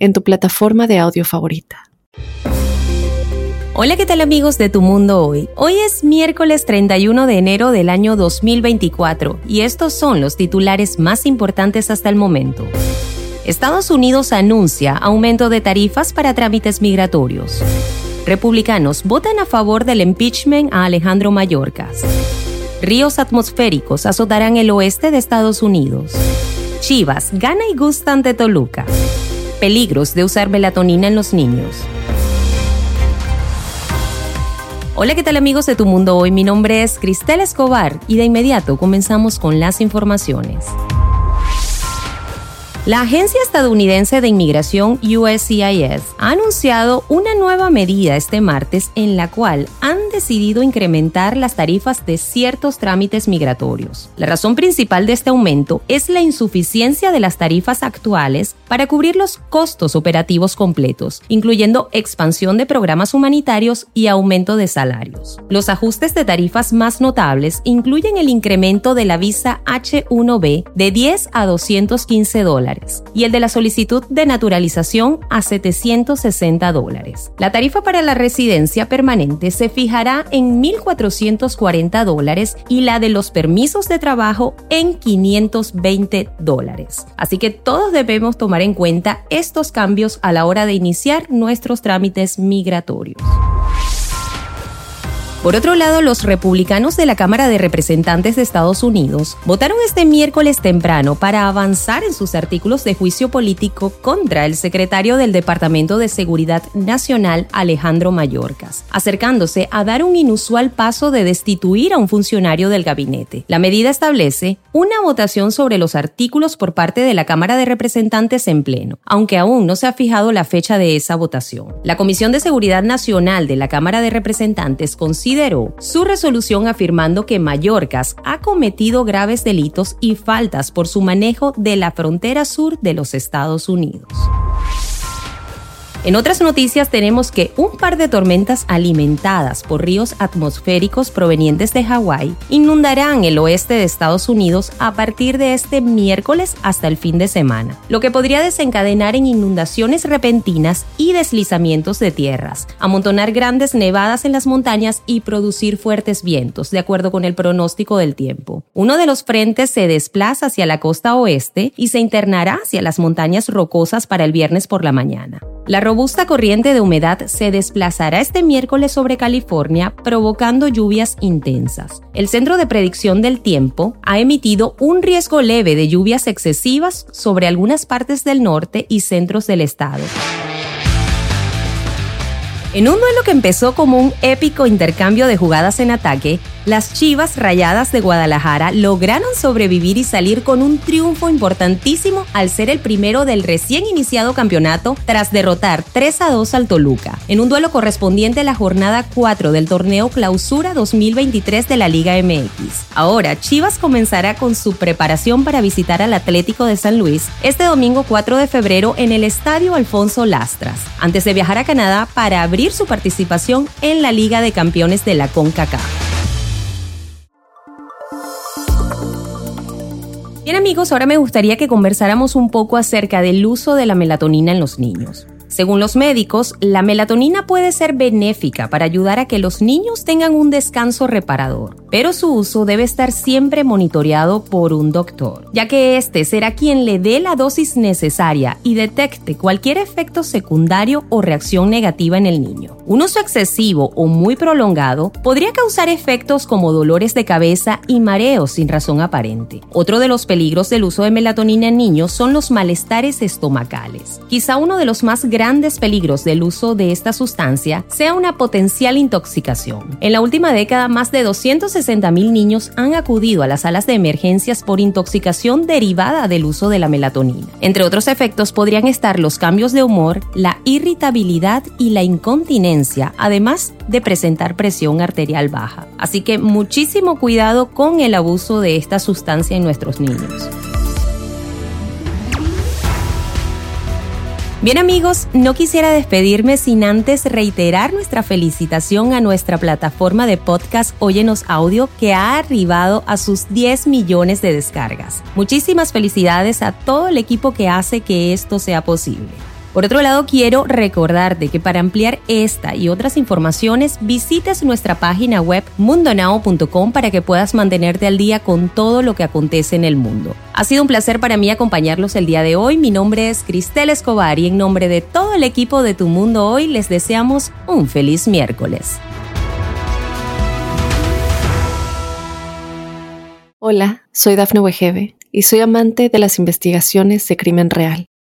en tu plataforma de audio favorita. Hola, ¿qué tal amigos de Tu Mundo Hoy? Hoy es miércoles 31 de enero del año 2024 y estos son los titulares más importantes hasta el momento. Estados Unidos anuncia aumento de tarifas para trámites migratorios. Republicanos votan a favor del impeachment a Alejandro Mayorkas. Ríos atmosféricos azotarán el oeste de Estados Unidos. Chivas gana y gusta ante Toluca. Peligros de usar melatonina en los niños. Hola, ¿qué tal amigos de Tu Mundo Hoy? Mi nombre es Cristel Escobar y de inmediato comenzamos con las informaciones. La Agencia Estadounidense de Inmigración USCIS ha anunciado una nueva medida este martes en la cual han decidido incrementar las tarifas de ciertos trámites migratorios. La razón principal de este aumento es la insuficiencia de las tarifas actuales para cubrir los costos operativos completos, incluyendo expansión de programas humanitarios y aumento de salarios. Los ajustes de tarifas más notables incluyen el incremento de la visa H1B de 10 a 215 dólares y el de la solicitud de naturalización a 760 dólares. La tarifa para la residencia permanente se fijará en 1.440 dólares y la de los permisos de trabajo en 520 dólares. Así que todos debemos tomar en cuenta estos cambios a la hora de iniciar nuestros trámites migratorios. Por otro lado, los republicanos de la Cámara de Representantes de Estados Unidos votaron este miércoles temprano para avanzar en sus artículos de juicio político contra el secretario del Departamento de Seguridad Nacional, Alejandro Mayorkas, acercándose a dar un inusual paso de destituir a un funcionario del gabinete. La medida establece una votación sobre los artículos por parte de la Cámara de Representantes en pleno, aunque aún no se ha fijado la fecha de esa votación. La Comisión de Seguridad Nacional de la Cámara de Representantes considera consideró su resolución afirmando que Mallorcas ha cometido graves delitos y faltas por su manejo de la frontera sur de los Estados Unidos. En otras noticias tenemos que un par de tormentas alimentadas por ríos atmosféricos provenientes de Hawái inundarán el oeste de Estados Unidos a partir de este miércoles hasta el fin de semana, lo que podría desencadenar en inundaciones repentinas y deslizamientos de tierras, amontonar grandes nevadas en las montañas y producir fuertes vientos, de acuerdo con el pronóstico del tiempo. Uno de los frentes se desplaza hacia la costa oeste y se internará hacia las montañas rocosas para el viernes por la mañana. La robusta corriente de humedad se desplazará este miércoles sobre California, provocando lluvias intensas. El Centro de Predicción del Tiempo ha emitido un riesgo leve de lluvias excesivas sobre algunas partes del norte y centros del estado. En un duelo que empezó como un épico intercambio de jugadas en ataque, las Chivas Rayadas de Guadalajara lograron sobrevivir y salir con un triunfo importantísimo al ser el primero del recién iniciado campeonato tras derrotar 3 a 2 al Toluca, en un duelo correspondiente a la jornada 4 del torneo Clausura 2023 de la Liga MX. Ahora, Chivas comenzará con su preparación para visitar al Atlético de San Luis este domingo 4 de febrero en el Estadio Alfonso Lastras, antes de viajar a Canadá para abrir su participación en la Liga de Campeones de la CONCACAF. Bien amigos, ahora me gustaría que conversáramos un poco acerca del uso de la melatonina en los niños. Según los médicos, la melatonina puede ser benéfica para ayudar a que los niños tengan un descanso reparador, pero su uso debe estar siempre monitoreado por un doctor, ya que este será quien le dé la dosis necesaria y detecte cualquier efecto secundario o reacción negativa en el niño. Un uso excesivo o muy prolongado podría causar efectos como dolores de cabeza y mareos sin razón aparente. Otro de los peligros del uso de melatonina en niños son los malestares estomacales. Quizá uno de los más grandes peligros del uso de esta sustancia sea una potencial intoxicación. En la última década, más de 260 160.000 niños han acudido a las salas de emergencias por intoxicación derivada del uso de la melatonina. Entre otros efectos podrían estar los cambios de humor, la irritabilidad y la incontinencia, además de presentar presión arterial baja. Así que muchísimo cuidado con el abuso de esta sustancia en nuestros niños. Bien amigos, no quisiera despedirme sin antes reiterar nuestra felicitación a nuestra plataforma de podcast Óyenos Audio que ha arribado a sus 10 millones de descargas. Muchísimas felicidades a todo el equipo que hace que esto sea posible. Por otro lado, quiero recordarte que para ampliar esta y otras informaciones, visites nuestra página web mundonao.com para que puedas mantenerte al día con todo lo que acontece en el mundo. Ha sido un placer para mí acompañarlos el día de hoy. Mi nombre es Cristel Escobar y en nombre de todo el equipo de Tu Mundo Hoy les deseamos un feliz miércoles. Hola, soy Dafne Wegebe y soy amante de las investigaciones de crimen real.